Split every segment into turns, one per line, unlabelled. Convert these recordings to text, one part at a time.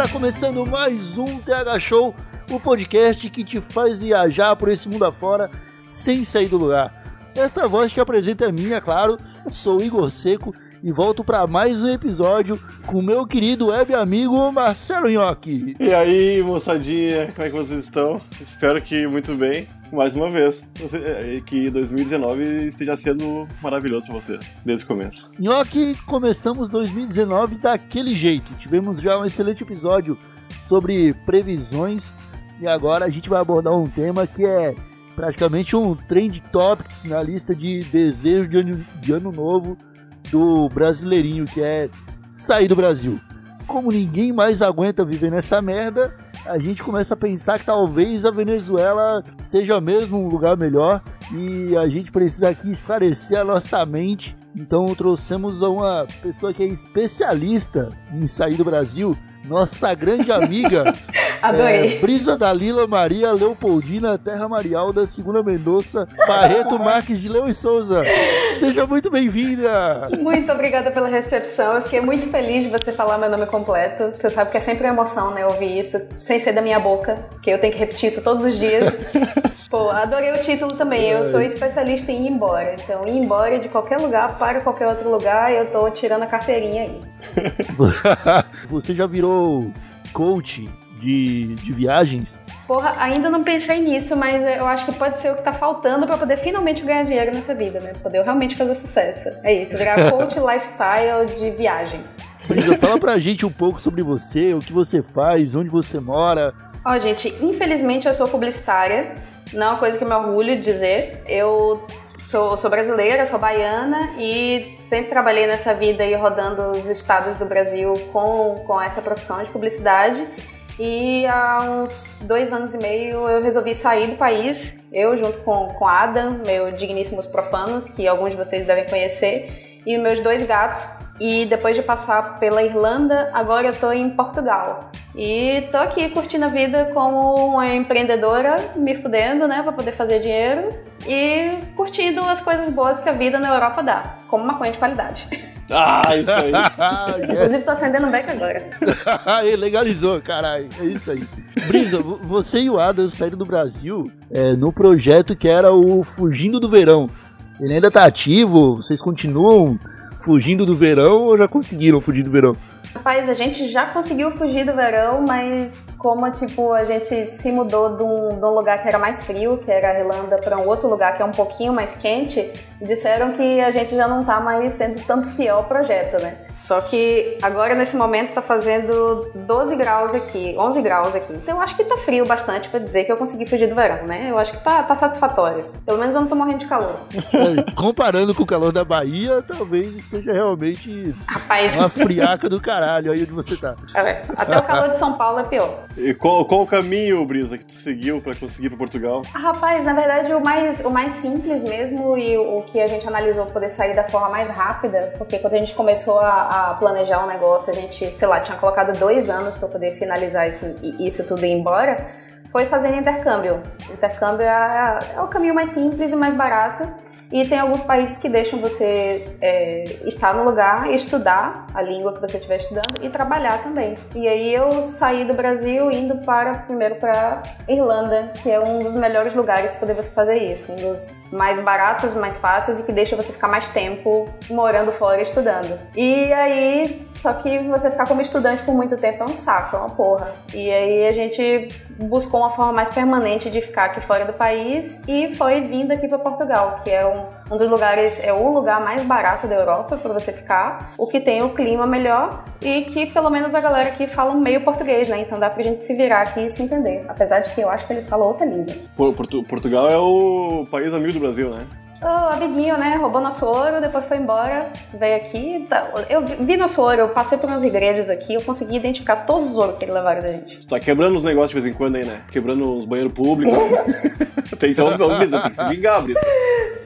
Está começando mais um TH Show, o podcast que te faz viajar por esse mundo afora sem sair do lugar. Esta voz que apresenta é minha, claro, sou Igor Seco e volto para mais um episódio com meu querido web amigo Marcelo Nhoque.
E aí, moçadinha, como é que vocês estão? Espero que muito bem. Mais uma vez, você- que 2019 esteja sendo maravilhoso pra vocês, desde o começo.
Nhoque, começamos 2019 daquele jeito. Tivemos já um excelente episódio sobre previsões e agora a gente vai abordar um tema que é praticamente um trend topics na lista de desejos de ano, de ano novo do brasileirinho, que é sair do Brasil. Como ninguém mais aguenta viver nessa merda, a gente começa a pensar que talvez a Venezuela seja mesmo um lugar melhor e a gente precisa aqui esclarecer a nossa mente. Então trouxemos uma pessoa que é especialista em sair do Brasil, nossa grande amiga
Adorei.
é, Brisa Dalila Maria Leopoldina Terra Marialda Segunda Mendonça Barreto Marques de Leão e Souza. Seja muito bem-vinda!
Muito obrigada pela recepção. Eu fiquei muito feliz de você falar meu nome completo. Você sabe que é sempre uma emoção, né? Ouvir isso sem ser da minha boca, que eu tenho que repetir isso todos os dias. Pô, adorei o título também. Eu sou especialista em ir embora. Então, ir embora de qualquer lugar para qualquer outro lugar, eu tô tirando a carteirinha aí.
Você já virou coach de, de viagens?
Porra, ainda não pensei nisso, mas eu acho que pode ser o que tá faltando pra poder finalmente ganhar dinheiro nessa vida, né? Poder realmente fazer sucesso. É isso, virar coach lifestyle de viagem.
Brisa, fala pra gente um pouco sobre você, o que você faz, onde você mora.
Ó, gente, infelizmente eu sou publicitária. Não é uma coisa que eu me orgulho de dizer. Eu sou, sou brasileira, sou baiana e sempre trabalhei nessa vida aí rodando os estados do Brasil com, com essa profissão de publicidade. E há uns dois anos e meio eu resolvi sair do país. Eu, junto com, com Adam, meu digníssimos profanos, que alguns de vocês devem conhecer, e meus dois gatos. E depois de passar pela Irlanda, agora eu tô em Portugal. E tô aqui curtindo a vida como uma empreendedora, me fudendo, né, pra poder fazer dinheiro e curtindo as coisas boas que a vida na Europa dá, como maconha de qualidade.
Ah, isso aí.
Ah,
Inclusive,
yes.
tô acendendo um beck agora.
Aí, legalizou, caralho. É isso aí. Brisa, vo- você e o Adam saíram do Brasil é, no projeto que era o Fugindo do Verão. Ele ainda tá ativo? Vocês continuam fugindo do verão ou já conseguiram fugir do verão?
Rapaz, a gente já conseguiu fugir do verão, mas como, tipo, a gente se mudou de um, de um lugar que era mais frio, que era a Irlanda, para um outro lugar que é um pouquinho mais quente, disseram que a gente já não tá mais sendo tanto fiel ao projeto, né? Só que agora, nesse momento, tá fazendo 12 graus aqui, 11 graus aqui. Então eu acho que tá frio bastante pra dizer que eu consegui fugir do verão, né? Eu acho que tá, tá satisfatório. Pelo menos eu não tô morrendo de calor.
É, Comparando com o calor da Bahia, talvez esteja realmente
Rapaz,
uma friaca do caralho aí onde você tá.
é, até o calor de São Paulo é pior.
E qual, qual o caminho, Brisa, que tu seguiu pra conseguir ir pra Portugal?
Ah, Rapaz, na verdade o mais, o mais simples mesmo e o, que a gente analisou pra poder sair da forma mais rápida, porque quando a gente começou a, a planejar o negócio, a gente, sei lá, tinha colocado dois anos pra poder finalizar esse- isso tudo e ir embora, foi fazer intercâmbio. Intercâmbio é, é o caminho mais simples e mais barato. E tem alguns países que deixam você é, estar no lugar estudar a língua que você estiver estudando e trabalhar também. E aí eu saí do Brasil indo para primeiro para Irlanda, que é um dos melhores lugares para poder você fazer isso, um dos mais baratos, mais fáceis e que deixa você ficar mais tempo morando fora e estudando. E aí, só que você ficar como estudante por muito tempo é um saco, é uma porra. E aí a gente buscou uma forma mais permanente de ficar aqui fora do país e foi vindo aqui para Portugal, que é um, um dos lugares, é o lugar mais barato da Europa para você ficar, o que tem o clima melhor e que pelo menos a galera aqui fala meio português, né? Então dá pra gente se virar aqui e se entender. Apesar de que eu acho que eles falam outra língua.
Por- Portu- Portugal é o país amigo do Brasil, né?
O amiguinho, né? Roubou nosso ouro, depois foi embora, veio aqui. tá- Eu vi nosso ouro, eu passei por umas igrejas aqui, eu consegui identificar todos os ouros que ele levaram da gente.
Tá quebrando os negócios de vez em quando aí, né? Quebrando os banheiros públicos. tem então, tem que se vingar, Brisa.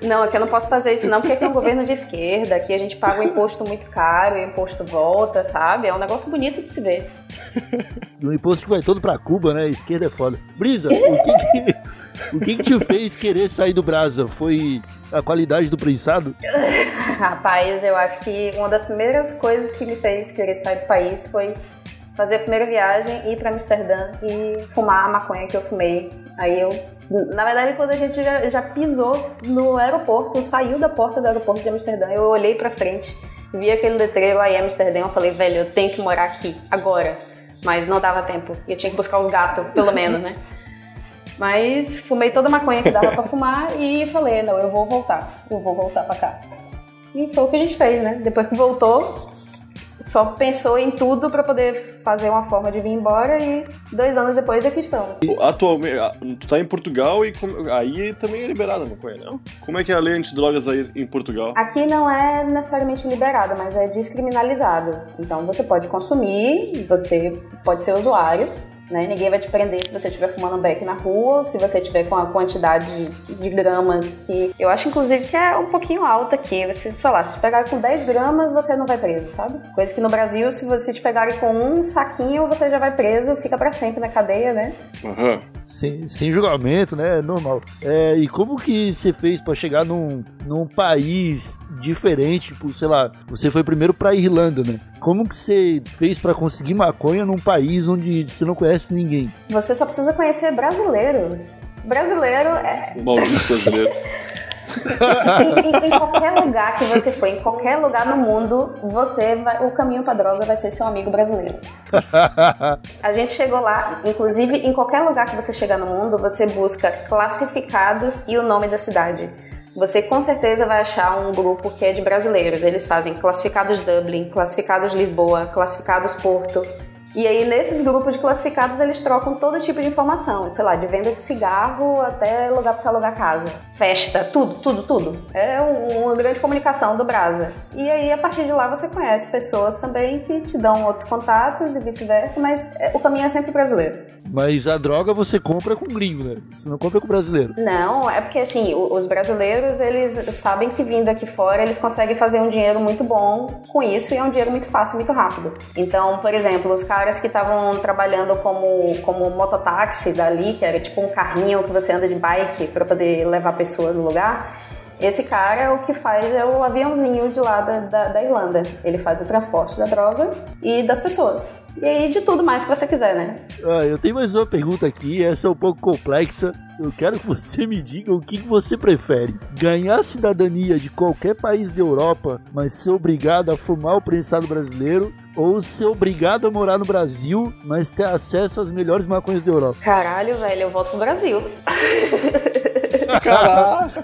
Não, aqui eu não posso fazer isso não, porque aqui é um governo de esquerda, aqui a gente paga um imposto muito caro, e o imposto volta, sabe? É um negócio bonito de se ver.
Um imposto que vai todo pra Cuba, né? Esquerda é foda. Brisa, o que que, o que que te fez querer sair do Brasa? Foi a qualidade do prensado?
Rapaz, eu acho que uma das primeiras coisas que me fez querer sair do país foi fazer a primeira viagem, ir pra Amsterdã e fumar a maconha que eu fumei. Aí eu, na verdade, quando a gente já, já pisou no aeroporto, saiu da porta do aeroporto de Amsterdã, eu olhei pra frente, vi aquele letreiro aí Amsterdã, eu falei, velho, eu tenho que morar aqui agora. Mas não dava tempo, eu tinha que buscar os gatos, pelo menos, né? Mas fumei toda a maconha que dava pra fumar e falei, não, eu vou voltar, eu vou voltar pra cá. E foi o que a gente fez, né? Depois que voltou, só pensou em tudo pra poder fazer uma forma de vir embora e dois anos depois aqui estamos.
Atualmente, tu tá em Portugal e aí também é liberada a maconha, não? Como é que é a lei antidrogas aí em Portugal?
Aqui não é necessariamente liberado, mas é descriminalizado. Então você pode consumir, você pode ser usuário, né? Ninguém vai te prender se você estiver fumando um beck na rua, ou se você tiver com a quantidade de, de gramas que eu acho inclusive que é um pouquinho alta aqui. Você, sei lá, se te pegar com 10 gramas, você não vai preso, sabe? Coisa que no Brasil, se você te pegarem com um saquinho, você já vai preso, fica pra sempre na cadeia, né?
Aham.
Sem, sem julgamento, né? Normal. É, e como que você fez pra chegar num, num país diferente? Tipo, sei lá, você foi primeiro pra Irlanda, né? Como que você fez pra conseguir maconha num país onde você não conhece ninguém?
Você só precisa conhecer brasileiros. Brasileiro é,
Maldito brasileiro.
em, em- em qualquer lugar que você for, em qualquer lugar no mundo, você vai, o caminho pra droga vai ser seu amigo brasileiro. A gente chegou lá, inclusive em qualquer lugar que você chegar no mundo, você busca classificados e o nome da cidade. Você com certeza vai achar um grupo que é de brasileiros. Eles fazem classificados Dublin, classificados Lisboa, classificados Porto. E aí, nesses grupos de classificados, eles trocam todo tipo de informação, sei lá, de venda de cigarro até lugar para você alugar casa, festa, tudo, tudo, tudo. É um- uma grande comunicação do Brasa. E aí, a partir de lá, você conhece pessoas também que te dão outros contatos e vice-versa, mas é, o caminho é sempre brasileiro.
Mas a droga você compra com gringo, né? Você não compra com brasileiro.
Não, é porque assim, os brasileiros, eles sabem que vindo aqui fora, eles conseguem fazer um dinheiro muito bom com isso e é um dinheiro muito fácil, muito rápido. Então, por exemplo, os caras que estavam trabalhando como, como mototáxi dali, que era tipo um carrinho que você anda de bike para poder levar a pessoa no lugar, esse cara o que faz é o aviãozinho de lá da, da, da Irlanda. Ele faz o transporte da droga e das pessoas. E aí de tudo mais que você quiser, né?
Ah, eu tenho mais uma pergunta aqui, essa é um pouco complexa. Eu quero que você me diga o que você prefere: ganhar cidadania de qualquer país da Europa, mas ser obrigado a fumar o prensado brasileiro, ou ser obrigado a morar no Brasil, mas ter acesso às melhores maconhas da Europa?
Caralho, velho, eu volto pro Brasil.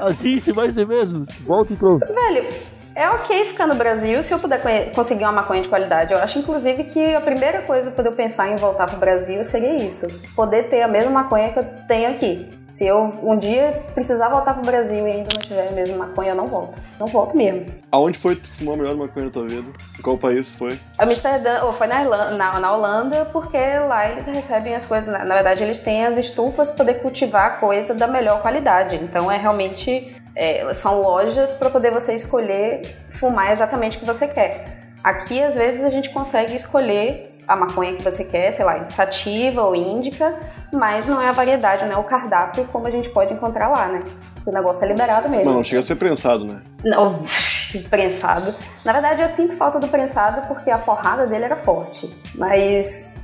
Assim, se vai ser mesmo? Volta e pronto.
Velho, é ok ficar no Brasil se eu puder conseguir uma maconha de qualidade. Eu acho, inclusive, que a primeira coisa para eu pensar em voltar pro Brasil seria isso. Poder ter a mesma maconha que eu tenho aqui. Se eu um dia precisar voltar pro Brasil e ainda não tiver a mesma maconha, eu não volto. Não volto mesmo.
Aonde foi que tu fumou a melhor maconha da tua vida? Em qual país foi?
Amsterdã, ou foi na, Irlanda, na, na Holanda, porque lá eles recebem as coisas. Na, na verdade, eles têm as estufas para poder cultivar coisa da melhor qualidade. Então, é realmente. É, são lojas para poder você escolher fumar exatamente o que você quer. Aqui, às vezes, a gente consegue escolher a maconha que você quer, sei lá, sativa ou índica, mas não é a variedade, não é o cardápio como a gente pode encontrar lá, né? O negócio é liberado mesmo.
Não, não chega a ser prensado, né?
Não, prensado. Na verdade, eu sinto falta do prensado porque a porrada dele era forte. Mas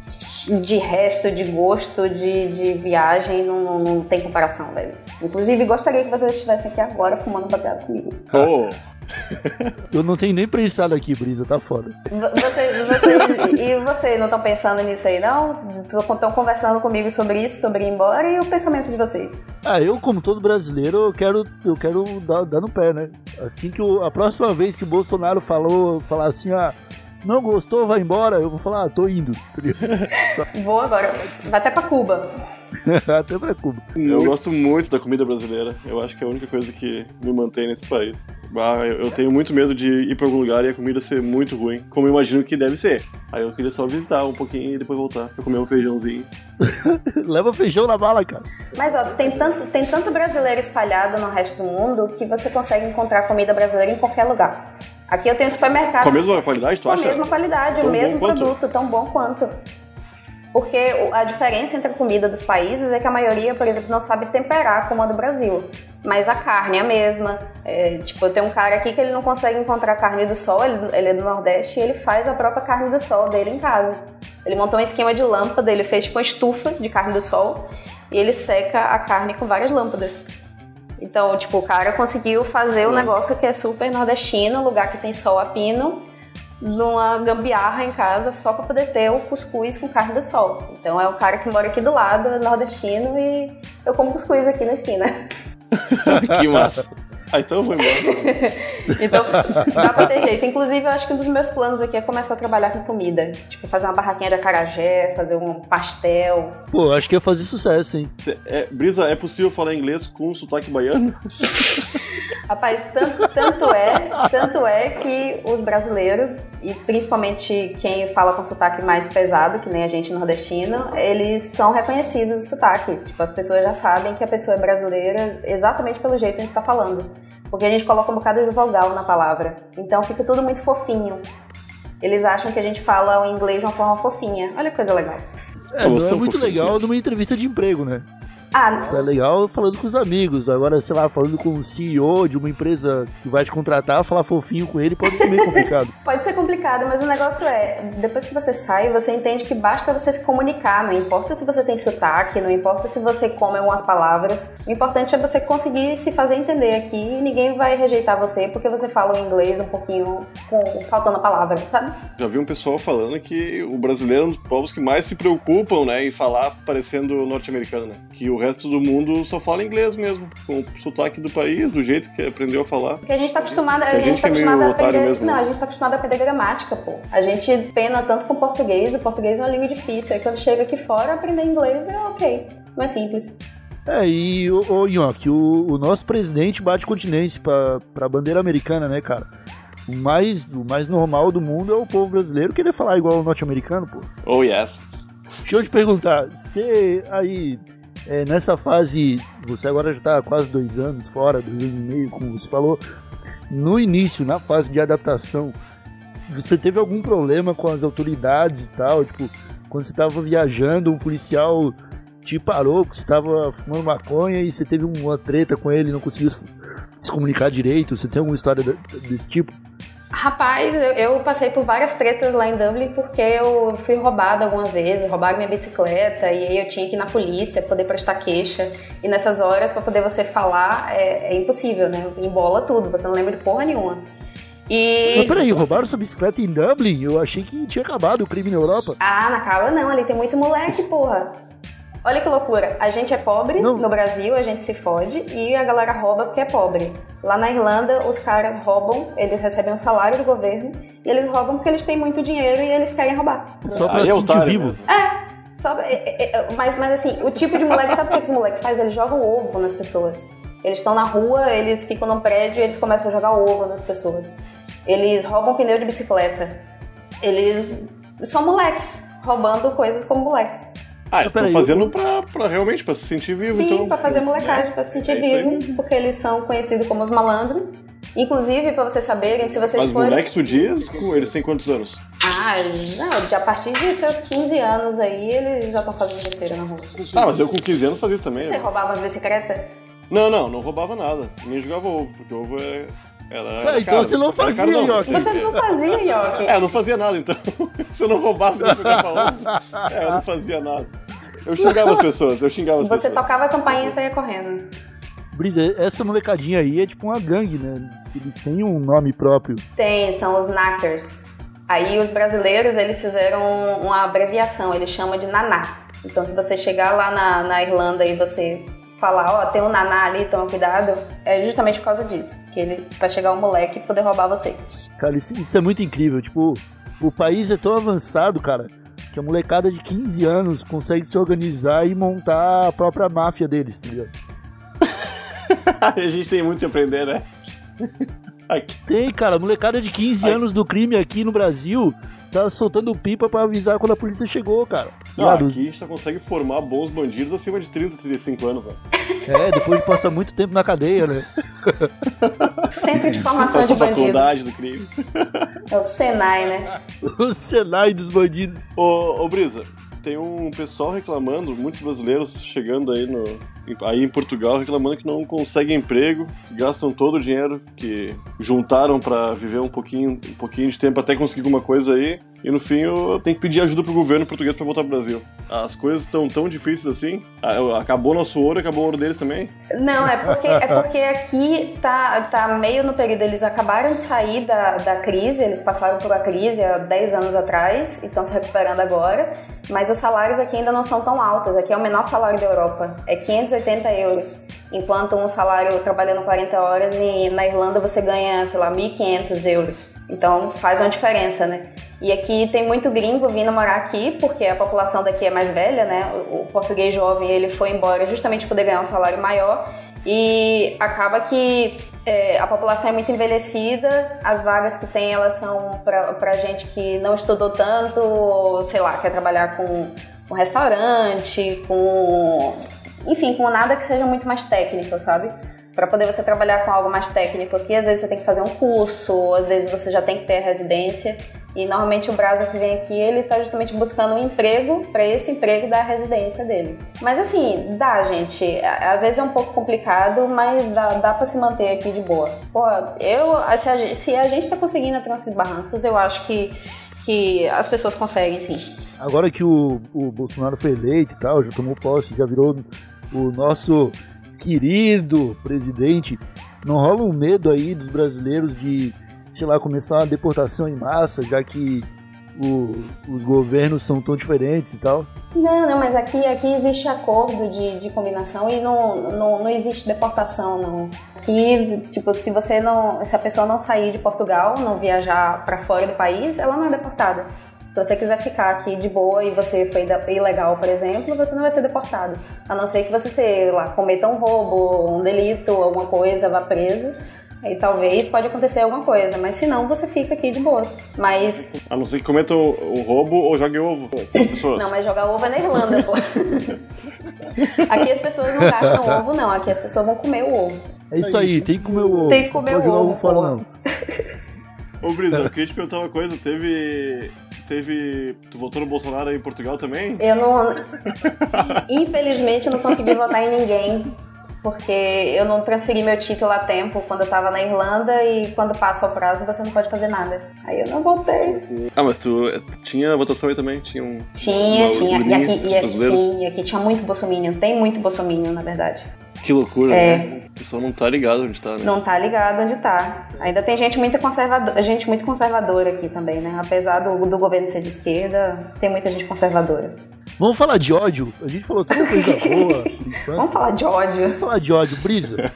de resto, de gosto, de, de viagem, não, não tem comparação, velho. Inclusive, gostaria que vocês estivessem aqui agora fumando baseado comigo.
Oh,
Eu não tenho nem prensado aqui, Brisa, tá foda.
V- Vocês, vocês, e vocês não estão pensando nisso aí, não? Estão conversando comigo sobre isso, sobre ir embora e o pensamento de vocês?
Ah, eu, como todo brasileiro, eu quero, eu quero dar, dar no pé, né? Assim que o- a próxima vez que o Bolsonaro falou, falar assim, ah, Não gostou, vai embora. Eu vou falar, ah, tô indo. tá? Só-
Vou agora. Vai até pra Cuba.
Até pra Cuba.
Eu gosto muito da comida brasileira. Eu acho que é a única coisa que me mantém nesse país. Ah, eu eu tenho muito medo de ir pra algum lugar e a comida ser muito ruim, como eu imagino que deve ser. Aí eu queria só visitar um pouquinho e depois voltar pra comer um feijãozinho.
Leva feijão na bala, cara.
Mas ó, tem tanto, tem tanto brasileiro espalhado no resto do mundo que você consegue encontrar comida brasileira em qualquer lugar. Aqui eu tenho um supermercado.
Com a mesma qualidade, tu
Com a
acha?
mesma qualidade,
Tão
o mesmo produto, tão bom quanto. Porque a diferença entre a comida dos países é que a maioria, por exemplo, não sabe temperar como a do Brasil. Mas a carne é a mesma. É, tipo, tenho um cara aqui que ele não consegue encontrar carne do sol, ele, ele é do Nordeste, e ele faz a própria carne do sol dele em casa. Ele montou um esquema de lâmpada, ele fez tipo uma estufa de carne do sol, e ele seca a carne com várias lâmpadas. Então, tipo, o cara conseguiu fazer um negócio que é super nordestino, lugar que tem sol a pino, numa gambiarra em casa só pra poder ter o cuscuz com carne do sol. Então é o cara que mora aqui do lado, é nordestino, e eu como cuscuz aqui na esquina.
que massa. Ah, então eu vou embora.
Então dá pra ter jeito. Inclusive, eu acho que um dos meus planos aqui é começar a trabalhar com comida. Tipo, fazer uma barraquinha de acarajé, fazer um pastel.
Pô, acho que ia fazer sucesso, hein?
É, Brisa, é possível falar inglês com sotaque baiano?
Rapaz, tanto, tanto é, tanto é que os brasileiros, e principalmente quem fala com sotaque mais pesado, que nem a gente nordestino, eles são reconhecidos o sotaque. Tipo, as pessoas já sabem que a pessoa é brasileira exatamente pelo jeito que a gente tá falando. Porque a gente coloca um bocado de vogal na palavra. Então fica tudo muito fofinho. Eles acham que a gente fala o inglês de uma forma fofinha. Olha que coisa legal.
É, não
Você
é muito legal numa entrevista de emprego, né?
Ah,
É legal falando com os amigos. Agora, sei lá, falando com o CEO de uma empresa que vai te contratar, falar fofinho com ele pode ser meio complicado.
Pode ser complicado, mas o negócio é, depois que você sai, você entende que basta você se comunicar, não importa se você tem sotaque, não importa se você come algumas palavras, o importante é você conseguir se fazer entender aqui e ninguém vai rejeitar você porque você fala o inglês um pouquinho com faltando a palavra, sabe?
Já vi um pessoal falando que o brasileiro é um dos povos que mais se preocupam, né, em falar parecendo norte-americano, né? Que o resto do mundo só fala inglês mesmo, com o sotaque do país, do jeito que aprendeu a falar.
Porque a gente tá acostumado, a
A gente
gente tá
é meio
acostumado a aprender,
mesmo,
não,
né?
a gente tá acostumado a aprender gramática, pô. A gente pena tanto com português, o português é uma língua difícil, aí quando chega aqui fora, aprender inglês é ok, mais simples.
É, e o, o Nhoque, o, o nosso presidente bate continência pra, pra bandeira americana, né, cara? O mais, o mais normal do mundo é o povo brasileiro querer falar igual o norte-americano, pô.
Oh, yes.
Deixa eu te perguntar, você aí, é, nessa fase, você agora já tá há quase dois anos fora, dois anos e meio, como você falou, no início, na fase de adaptação, você teve algum problema com as autoridades e tal? Tipo, quando você tava viajando, um policial te parou porque você tava fumando maconha e você teve uma treta com ele não conseguiu se, comunicar direito? Você tem alguma história de- desse tipo?
Rapaz, eu, eu passei por várias tretas lá em Dublin porque eu fui roubada algumas vezes, roubaram minha bicicleta e aí eu tinha que ir na polícia poder prestar queixa. E nessas horas, pra poder você falar, é, é impossível, né? Embola tudo, você não lembra de porra nenhuma. E.
Mas peraí, roubaram sua bicicleta em Dublin? Eu achei que tinha acabado o crime na Europa.
Ah, na cala não, ali tem muito moleque, porra. Olha que loucura, a gente é pobre
Não.
no Brasil, a gente se fode e a galera rouba porque é pobre. Lá na Irlanda, os caras roubam, eles recebem um salário do governo e eles roubam porque eles têm muito dinheiro e eles querem roubar.
Só pra
é
sentir
otário
vivo.
mesmo.
Só, é, é, é, mas, mas assim, o tipo de moleque, sabe o que que os moleques fazem? Eles jogam ovo nas pessoas. Eles estão na rua, eles ficam num prédio e eles começam a jogar ovo nas pessoas. Eles roubam pneu de bicicleta. Eles são moleques, roubando coisas como moleques.
Ah, eles estão fazendo pra, pra realmente, pra se sentir vivo,
Sim,
então.
pra fazer molecagem, pra se sentir
é
vivo, porque eles são conhecidos como os malandros. Inclusive, pra vocês saberem, se vocês
Mas
forem.
moleque, tu diz, eles têm quantos anos?
Ah, não, de a partir de seus 15 anos aí, eles já estão fazendo besteira na rua.
Ah, mas eu com 15 anos fazia isso também.
Você
né?
roubava as bicicletas?
Não, não, não roubava nada. Nem jogava ovo, porque ovo é. Era
Ah, então
caro.
você não fazia,
caro, não,
Nhoque.
Você não fazia, Yoki.
É, eu não fazia nada então. Se eu não roubava, eu ovo. É, eu não fazia nada. Eu xingava as pessoas, eu xingava as
Você
pessoas.
tocava a campainha e saía correndo.
Brisa, essa molecadinha aí é tipo uma gangue, né? Eles têm um nome próprio.
Tem, são os knackers. Aí os brasileiros, eles fizeram uma abreviação, eles chamam de naná. Então se você chegar lá na, na Irlanda e você falar, ó, tem um naná ali, toma cuidado, é justamente por causa disso. Que ele vai chegar um moleque e poder roubar você.
Cara, isso, isso é muito incrível. Tipo, o país é tão avançado, cara, que a molecada de 15 anos consegue se organizar e montar a própria máfia deles, tá ligado?
a gente tem muito que aprender, né?
Aqui. Tem, cara, molecada de 15 anos do crime aqui no Brasil tá soltando pipa pra avisar quando a polícia chegou, cara.
Não, aqui a consegue formar bons bandidos acima de 30, 35 anos, né?
É, depois de passar muito tempo na cadeia, né?
Centro de formação de bandidos.
faculdade do crime.
É o Senai, né?
o Senai dos bandidos.
Ô, ô Brisa, tem um pessoal reclamando, muitos brasileiros chegando aí no, aí em Portugal reclamando que não conseguem emprego, gastam todo o dinheiro que juntaram para viver um pouquinho, um pouquinho de tempo até conseguir alguma coisa aí. E no fim eu tenho que pedir ajuda pro governo português para voltar pro Brasil. As coisas estão tão difíceis assim. Ah, acabou nosso ouro, acabou o ouro deles também?
Não, é porque, é porque aqui tá, tá meio no período. Eles acabaram de sair da, da crise, eles passaram por uma crise há 10 anos atrás e estão se recuperando agora. Mas os salários aqui ainda não são tão altos. Aqui é o menor salário da Europa. É 580 euros. Enquanto um salário trabalhando 40 horas e na Irlanda você ganha, sei lá, 1.500 euros. Então faz uma diferença, né? E aqui tem muito gringo vindo morar aqui, porque a população daqui é mais velha, né? O português jovem ele foi embora justamente para poder ganhar um salário maior. E acaba que é, a população é muito envelhecida, as vagas que tem elas são para gente que não estudou tanto, ou sei lá, quer trabalhar com, com restaurante, com. Enfim, com nada que seja muito mais técnico, sabe? Para poder você trabalhar com algo mais técnico, porque às vezes você tem que fazer um curso, às vezes você já tem que ter a residência. E normalmente o Brasa que vem aqui, ele está justamente buscando um emprego para esse emprego da residência dele. Mas assim, dá, gente. Às vezes é um pouco complicado, mas dá, dá para se manter aqui de boa. Pô, eu, se a gente, se a gente tá conseguindo a trancos e barrancos, eu acho que que as pessoas conseguem, sim.
Agora que o, o Bolsonaro foi eleito e tal, já tomou posse, já virou o nosso querido presidente, não rola um medo aí dos brasileiros de sei lá, começar uma deportação em massa, já que o, os governos são tão diferentes e tal?
Não, não, mas aqui, aqui existe acordo de, de combinação e não, não, não existe deportação, não. Aqui, tipo, se você não. Se a pessoa não sair de Portugal, não viajar para fora do país, ela não é deportada. Se você quiser ficar aqui de boa e você foi ilegal, por exemplo, você não vai ser deportado. A não ser que você, sei lá, cometa um roubo, um delito, alguma coisa, vá preso. Aí talvez pode acontecer alguma coisa, mas se não, você fica aqui de boas. Mas.
A não ser que cometa o, roubo ou jogue ovo com as pessoas.
Não, mas jogar ovo é na Irlanda, pô. Aqui as pessoas não gastam ovo, não. Aqui as pessoas vão comer o ovo.
É isso aí, tem que comer o ovo.
Tem que comer
Pode
o ovo.
ovo fora, não.
Ô, Brisa, eu queria te perguntar uma coisa. Teve. Teve. Tu votou no Bolsonaro aí em Portugal também?
Eu não. Infelizmente, eu não consegui votar em ninguém porque eu não transferi meu título a tempo quando eu tava na Irlanda e quando passa o prazo você não pode fazer nada. Aí eu não voltei.
Ah, mas tu tinha votação aí também? Tinha um.
Tinha, tinha. E aqui, e aqui, sim, e aqui tinha muito bolsominion. Tem muito bolsominion, na verdade.
Que loucura,
é.
né? O pessoal não tá ligado onde tá, né?
Não tá ligado onde tá. Ainda tem gente muito conservadora, gente muito conservadora aqui também, né? Apesar do, do governo ser de esquerda, tem muita gente conservadora.
Vamos falar de ódio? A gente falou tanta coisa boa.
Vamos falar de ódio.
Vamos falar de ódio, Brisa.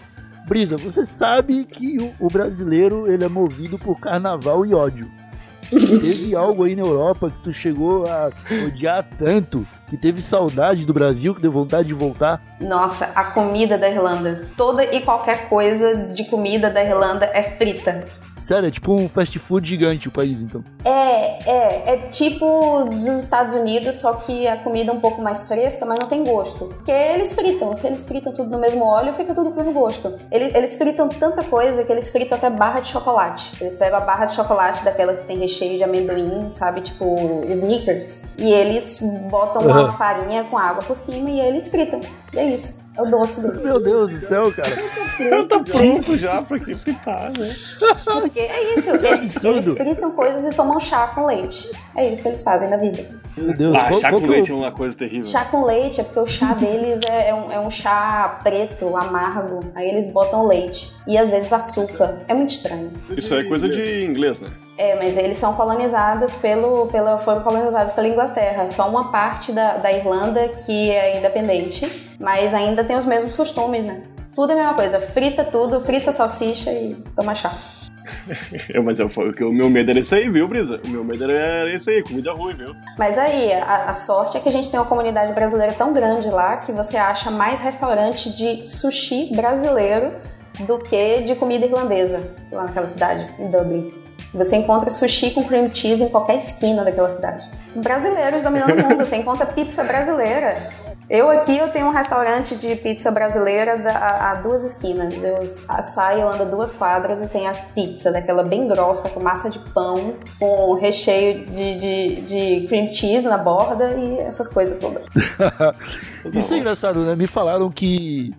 Brisa, você sabe que o, o brasileiro ele é movido por carnaval e ódio. Teve algo aí na Europa que tu chegou a odiar tanto que teve saudade do Brasil, que deu vontade de voltar?
Nossa, a comida da Irlanda. Toda e qualquer coisa de comida da Irlanda é frita.
Sério, é tipo um fast food gigante o país, então.
É, é. É tipo dos Estados Unidos, só que a comida é um pouco mais fresca, mas não tem gosto. Porque eles fritam. Se eles fritam tudo no mesmo óleo, fica tudo com o mesmo gosto. Eles, eles fritam tanta coisa que eles fritam até barra de chocolate. Eles pegam a barra de chocolate daquelas que tem recheio de amendoim, sabe? Tipo Snickers. E eles botam uma uhum. farinha com água por cima e eles fritam. E é isso. É o doce deles.
Meu Deus do céu, cara.
Eu tô pronto já pra que fritar, né?
Porque é isso. Eles, eles fritam coisas e tomam chá com leite. É isso que eles fazem na vida.
Meu Deus,
ah,
qual,
chá
qual
com leite é uma coisa terrível.
Chá com leite é porque o chá deles é, é, um, é um chá preto, amargo. Aí eles botam leite. E às vezes açúcar. É muito estranho.
Isso é coisa de inglês, né?
É, mas eles são colonizados pelo, pelo foram colonizados pela Inglaterra. Só uma parte da, da Irlanda que é independente, mas ainda tem os mesmos costumes, né? Tudo é a mesma coisa, frita tudo, frita salsicha e toma chá.
É, mas eu, o meu medo era esse aí, viu, Brisa? O meu medo era esse aí, comida ruim, viu?
Mas aí, a, a, sorte é que a gente tem uma comunidade brasileira tão grande lá que você acha mais restaurante de sushi brasileiro do que de comida irlandesa lá naquela cidade, em Dublin. Você encontra sushi com cream cheese em qualquer esquina daquela cidade. Brasileiros dominando o mundo, você encontra pizza brasileira eu aqui eu tenho um restaurante de pizza brasileira da, a, a, duas esquinas. Eu saio, ando duas quadras e tem a pizza daquela bem grossa, com massa de pão, com recheio de, de, de cream cheese na borda e essas coisas todas.
Isso é engraçado, né? Me falaram que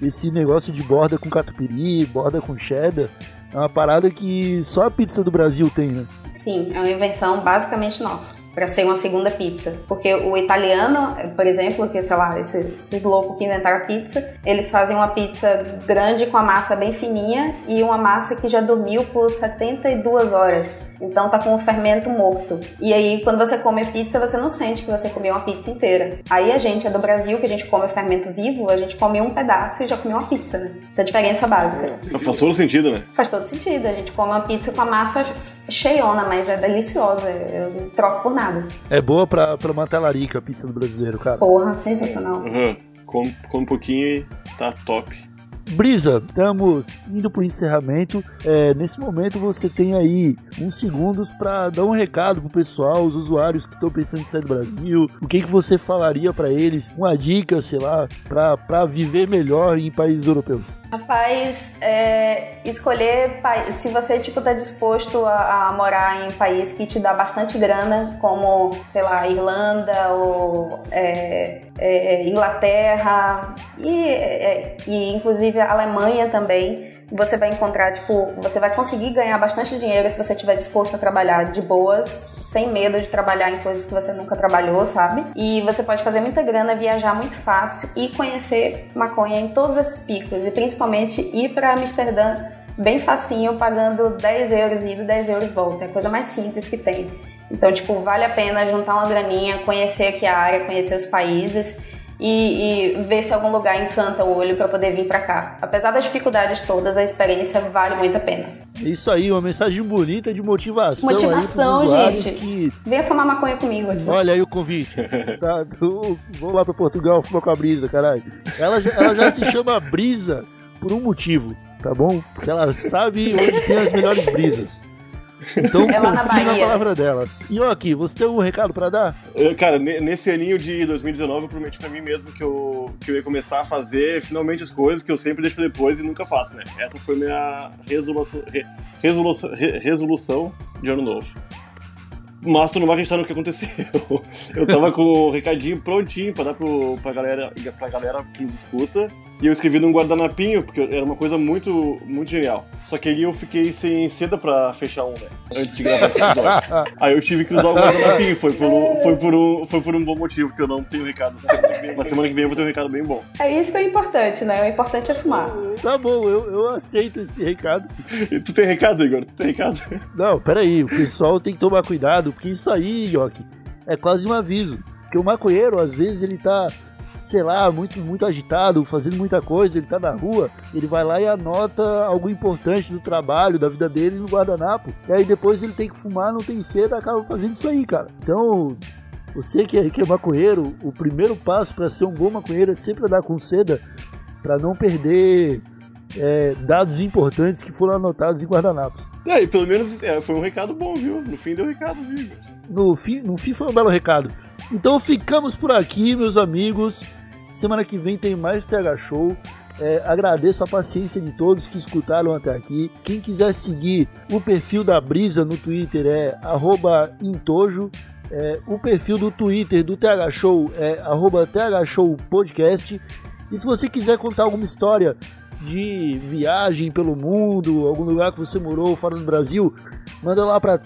esse negócio de borda com catupiry, borda com cheddar, é uma parada que só a pizza do Brasil tem, né?
Sim, é uma invenção basicamente nossa para ser uma segunda pizza. Porque o italiano, por exemplo, que sei lá, esses, esses loucos que inventaram pizza, eles fazem uma pizza grande com a massa bem fininha e uma massa que já dormiu por 72 horas. Então tá com o fermento morto. E aí, quando você come a pizza, você não sente que você comeu uma pizza inteira. Aí a gente é do Brasil, que a gente come fermento vivo, a gente come um pedaço e já comeu uma pizza, né? Essa é a diferença básica.
Faz todo sentido, né?
Faz todo sentido. A gente come uma pizza com a massa cheiona, mas é deliciosa. Eu não troco por nada.
É boa pra, pra uma talarica a pizza do brasileiro, cara.
Porra, sensacional.
Uhum. Com, com um pouquinho e tá top.
Brisa, estamos indo para o encerramento. É, nesse momento você tem aí uns segundos para dar um recado pro pessoal, os usuários que estão pensando em sair do Brasil. O que, que você falaria para eles? Uma dica, sei lá, para viver melhor em países europeus?
Rapaz, é, escolher se você tipo tá disposto a, a, morar em um país que te dá bastante grana, como sei lá Irlanda ou é, é, Inglaterra e, é, e inclusive a Alemanha também você vai encontrar, tipo, você vai conseguir ganhar bastante dinheiro se você estiver disposto a trabalhar de boas, sem medo de trabalhar em coisas que você nunca trabalhou, sabe? E você pode fazer muita grana, viajar muito fácil e conhecer maconha em todos esses picos, e principalmente ir para Amsterdã bem facinho, pagando 10 euros ida, 10 euros volta. É a coisa mais simples que tem. Então, tipo, vale a pena juntar uma graninha, conhecer aqui a área, conhecer os países e, e ver se algum lugar encanta o olho para poder vir para cá. Apesar das dificuldades todas, a experiência vale muito a pena.
Isso aí, uma mensagem bonita de motivação.
Motivação, gente. Que... Venha fumar maconha comigo aqui.
Olha aí o convite. tá, tu, vou lá para Portugal fumar com a Brisa, caralho. Ela, ela já se chama Brisa por um motivo, tá bom? Porque ela sabe onde tem as melhores brisas. Então, é lá na Bahia. na palavra dela. E aqui, você tem algum recado para dar?
Eu, cara, nesse aninho de 2019, eu prometi pra mim mesmo que eu, que eu ia começar a fazer finalmente as coisas que eu sempre deixo pra depois e nunca faço, né? Essa foi minha resolução, re, resolução, re, resolução de ano novo. Mas tu não vai acreditar no que aconteceu. Eu tava com o recadinho prontinho pra dar pro, pra, galera, pra galera que nos escuta. E eu escrevi num guardanapinho, porque era uma coisa muito, muito genial. Só que aí eu fiquei sem seda pra fechar um, né? Antes de gravar esse episódio. aí eu tive que usar o guardanapinho. Foi por, um, foi, por um, foi por um bom motivo, que eu não tenho recado. Na semana que vem eu vou ter um recado bem bom.
É isso que é importante, né? O importante é fumar.
Tá bom, eu, eu aceito esse recado.
E tu tem recado, Igor? Tu tem recado?
Não, peraí. O pessoal tem que tomar cuidado, porque isso aí, Yoki, é quase um aviso. Porque o maconheiro, às vezes, ele tá sei lá, muito, muito agitado, fazendo muita coisa, ele tá na rua, ele vai lá e anota algo importante do trabalho, da vida dele no guardanapo. E aí depois ele tem que fumar, não tem cedo, acaba fazendo isso aí, cara. Então, você que é, que é maconheiro, o primeiro passo para ser um bom maconheiro é sempre andar com seda, para não perder é, dados importantes que foram anotados em guardanapos.
É, e pelo menos é, foi um recado bom, viu? No fim deu recado, viu?
No fim, no fim foi um belo recado. Então ficamos por aqui, meus amigos. Semana que vem tem mais TH Show. É, agradeço a paciência de todos que escutaram até aqui. Quem quiser seguir o perfil da Brisa no Twitter é @intojo. É, o perfil do Twitter do TH Show é @thshowpodcast. E se você quiser contar alguma história de viagem pelo mundo, algum lugar que você morou fora do Brasil, manda lá para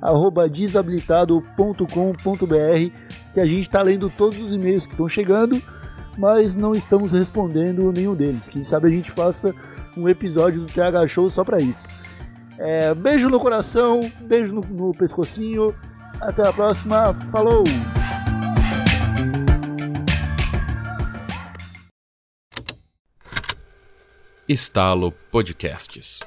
thshow@desabilitado.com.br que a gente está lendo todos os e-mails que estão chegando, mas não estamos respondendo nenhum deles. Quem sabe a gente faça um episódio do TH Show só para isso. É, beijo no coração, beijo no, no pescocinho. Até a próxima. Falou!
Estalo Podcasts.